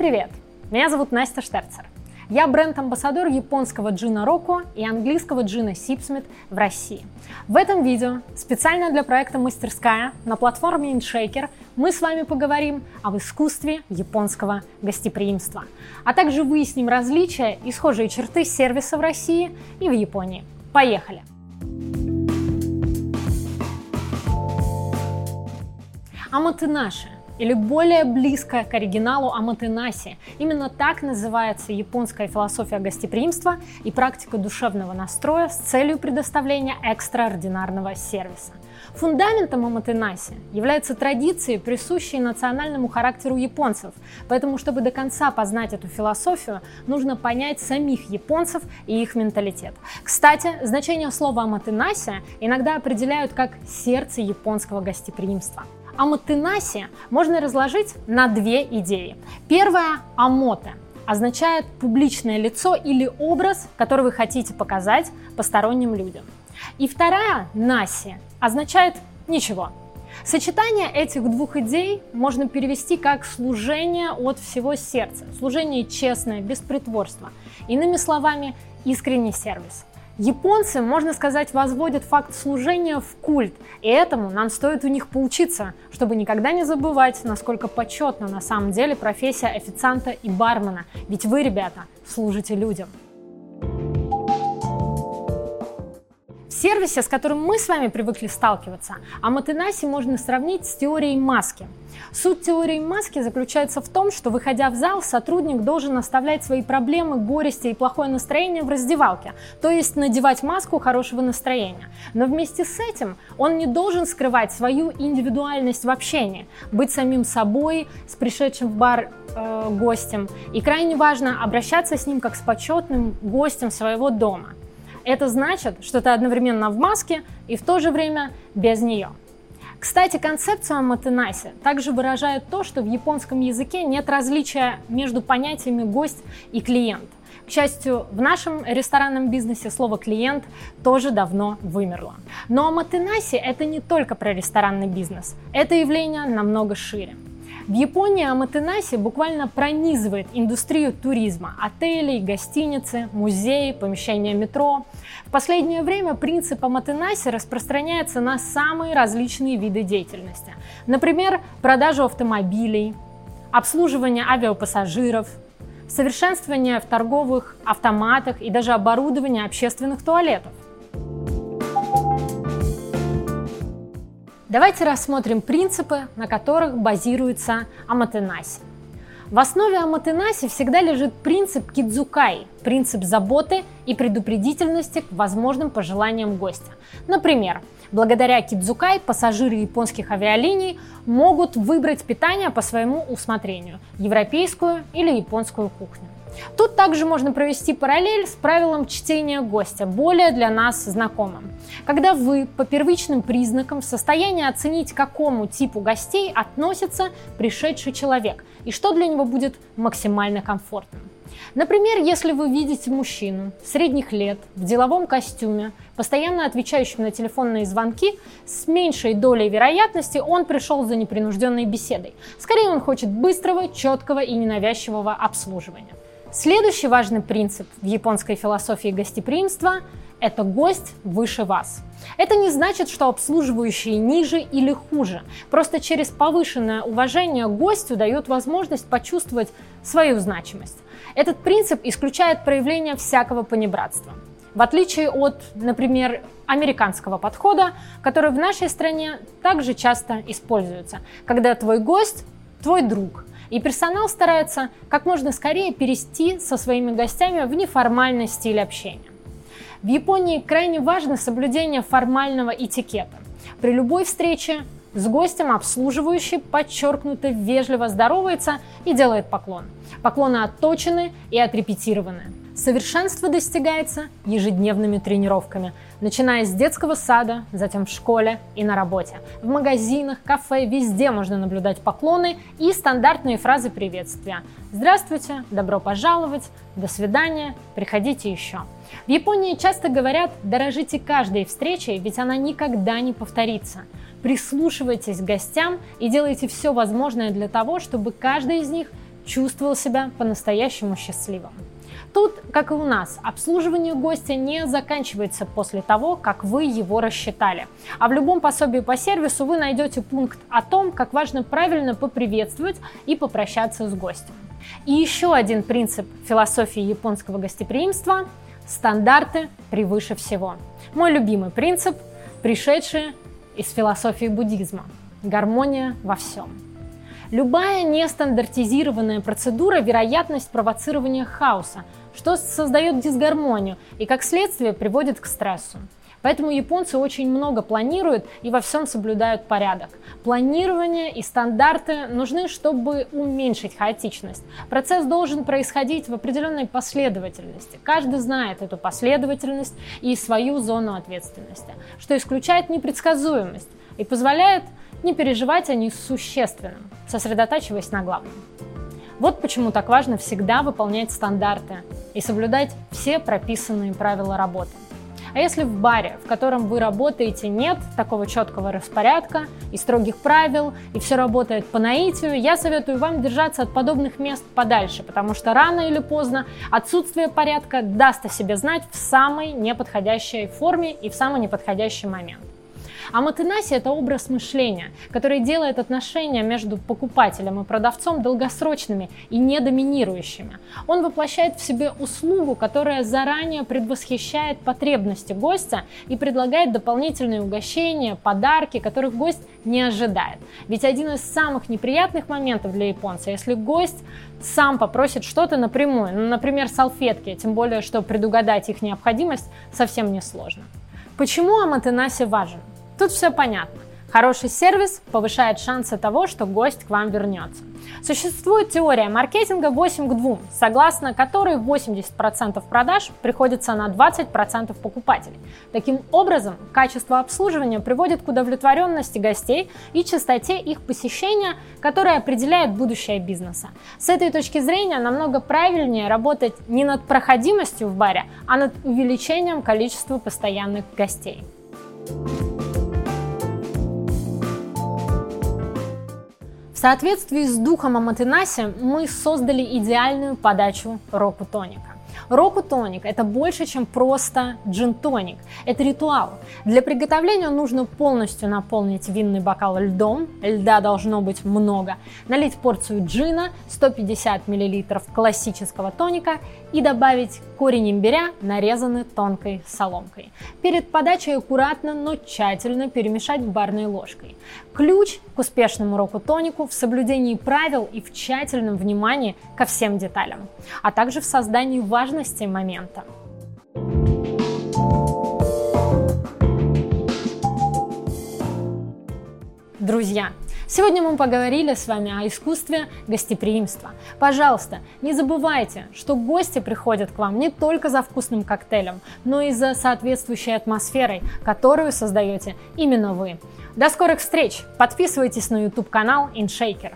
привет! Меня зовут Настя Штерцер. Я бренд-амбассадор японского джина Роко и английского джина Сипсмит в России. В этом видео специально для проекта «Мастерская» на платформе InShaker мы с вами поговорим об искусстве японского гостеприимства, а также выясним различия и схожие черты сервиса в России и в Японии. Поехали! Аматынаши или более близкое к оригиналу аматенаси. Именно так называется японская философия гостеприимства и практика душевного настроя с целью предоставления экстраординарного сервиса. Фундаментом аматенаси является традиции, присущие национальному характеру японцев. Поэтому, чтобы до конца познать эту философию, нужно понять самих японцев и их менталитет. Кстати, значение слова аматенаси иногда определяют как сердце японского гостеприимства. Амотенаси можно разложить на две идеи. Первая – амоте означает публичное лицо или образ, который вы хотите показать посторонним людям. И вторая – наси означает ничего. Сочетание этих двух идей можно перевести как служение от всего сердца, служение честное, без притворства. Иными словами, искренний сервис – Японцы, можно сказать, возводят факт служения в культ, и этому нам стоит у них поучиться, чтобы никогда не забывать, насколько почетна на самом деле профессия официанта и бармена, ведь вы, ребята, служите людям. Сервисе, с которым мы с вами привыкли сталкиваться, а Матенаси можно сравнить с теорией маски. Суть теории маски заключается в том, что, выходя в зал, сотрудник должен оставлять свои проблемы, горести и плохое настроение в раздевалке, то есть надевать маску хорошего настроения. Но вместе с этим он не должен скрывать свою индивидуальность в общении, быть самим собой, с пришедшим в бар э, гостем. И крайне важно обращаться с ним как с почетным гостем своего дома. Это значит, что ты одновременно в маске и в то же время без нее. Кстати, концепция матенаси также выражает то, что в японском языке нет различия между понятиями гость и клиент. К счастью, в нашем ресторанном бизнесе слово «клиент» тоже давно вымерло. Но матенаси – это не только про ресторанный бизнес. Это явление намного шире. В Японии Аматенаси буквально пронизывает индустрию туризма. Отели, гостиницы, музеи, помещения метро. В последнее время принцип Аматенаси распространяется на самые различные виды деятельности. Например, продажу автомобилей, обслуживание авиапассажиров, совершенствование в торговых автоматах и даже оборудование общественных туалетов. Давайте рассмотрим принципы, на которых базируется аматенаси. В основе аматенаси всегда лежит принцип кидзукай, принцип заботы и предупредительности к возможным пожеланиям гостя. Например, благодаря кидзукай пассажиры японских авиалиний могут выбрать питание по своему усмотрению – европейскую или японскую кухню. Тут также можно провести параллель с правилом чтения гостя, более для нас знакомым. Когда вы по первичным признакам в состоянии оценить, к какому типу гостей относится пришедший человек и что для него будет максимально комфортным. Например, если вы видите мужчину средних лет в деловом костюме, постоянно отвечающим на телефонные звонки, с меньшей долей вероятности он пришел за непринужденной беседой. Скорее он хочет быстрого, четкого и ненавязчивого обслуживания. Следующий важный принцип в японской философии гостеприимства – это гость выше вас. Это не значит, что обслуживающие ниже или хуже. Просто через повышенное уважение гостю дает возможность почувствовать свою значимость. Этот принцип исключает проявление всякого понебратства. В отличие от, например, американского подхода, который в нашей стране также часто используется, когда твой гость – твой друг – и персонал старается как можно скорее перейти со своими гостями в неформальный стиль общения. В Японии крайне важно соблюдение формального этикета. При любой встрече с гостем обслуживающий подчеркнуто вежливо здоровается и делает поклон. Поклоны отточены и отрепетированы. Совершенство достигается ежедневными тренировками, начиная с детского сада, затем в школе и на работе. В магазинах, кафе, везде можно наблюдать поклоны и стандартные фразы приветствия. Здравствуйте, добро пожаловать, до свидания, приходите еще. В Японии часто говорят «дорожите каждой встречей, ведь она никогда не повторится». Прислушивайтесь к гостям и делайте все возможное для того, чтобы каждый из них чувствовал себя по-настоящему счастливым. Тут, как и у нас, обслуживание гостя не заканчивается после того, как вы его рассчитали. А в любом пособии по сервису вы найдете пункт о том, как важно правильно поприветствовать и попрощаться с гостем. И еще один принцип философии японского гостеприимства – стандарты превыше всего. Мой любимый принцип, пришедший из философии буддизма – гармония во всем. Любая нестандартизированная процедура – вероятность провоцирования хаоса, что создает дисгармонию и, как следствие, приводит к стрессу. Поэтому японцы очень много планируют и во всем соблюдают порядок. Планирование и стандарты нужны, чтобы уменьшить хаотичность. Процесс должен происходить в определенной последовательности. Каждый знает эту последовательность и свою зону ответственности, что исключает непредсказуемость и позволяет не переживать о несущественном, сосредотачиваясь на главном. Вот почему так важно всегда выполнять стандарты и соблюдать все прописанные правила работы. А если в баре, в котором вы работаете, нет такого четкого распорядка и строгих правил, и все работает по наитию, я советую вам держаться от подобных мест подальше, потому что рано или поздно отсутствие порядка даст о себе знать в самой неподходящей форме и в самый неподходящий момент. А матенаси – это образ мышления, который делает отношения между покупателем и продавцом долгосрочными и недоминирующими. Он воплощает в себе услугу, которая заранее предвосхищает потребности гостя и предлагает дополнительные угощения, подарки, которых гость не ожидает. Ведь один из самых неприятных моментов для японца, если гость сам попросит что-то напрямую, ну, например, салфетки, тем более, что предугадать их необходимость совсем не сложно. Почему Аматенаси важен? Тут все понятно. Хороший сервис повышает шансы того, что гость к вам вернется. Существует теория маркетинга 8 к 2, согласно которой 80% продаж приходится на 20% покупателей. Таким образом, качество обслуживания приводит к удовлетворенности гостей и частоте их посещения, которая определяет будущее бизнеса. С этой точки зрения намного правильнее работать не над проходимостью в баре, а над увеличением количества постоянных гостей. Соответствии с духом Аматенаси мы создали идеальную подачу року тоника. Року тоник – это больше, чем просто джин-тоник. Это ритуал. Для приготовления нужно полностью наполнить винный бокал льдом, льда должно быть много, налить порцию джина, 150 мл классического тоника и добавить корень имбиря, нарезанный тонкой соломкой. Перед подачей аккуратно, но тщательно перемешать барной ложкой. Ключ к успешному року-тонику в соблюдении правил и в тщательном внимании ко всем деталям, а также в создании важности момента. Друзья, Сегодня мы поговорили с вами о искусстве гостеприимства. Пожалуйста, не забывайте, что гости приходят к вам не только за вкусным коктейлем, но и за соответствующей атмосферой, которую создаете именно вы. До скорых встреч! Подписывайтесь на YouTube канал InShaker.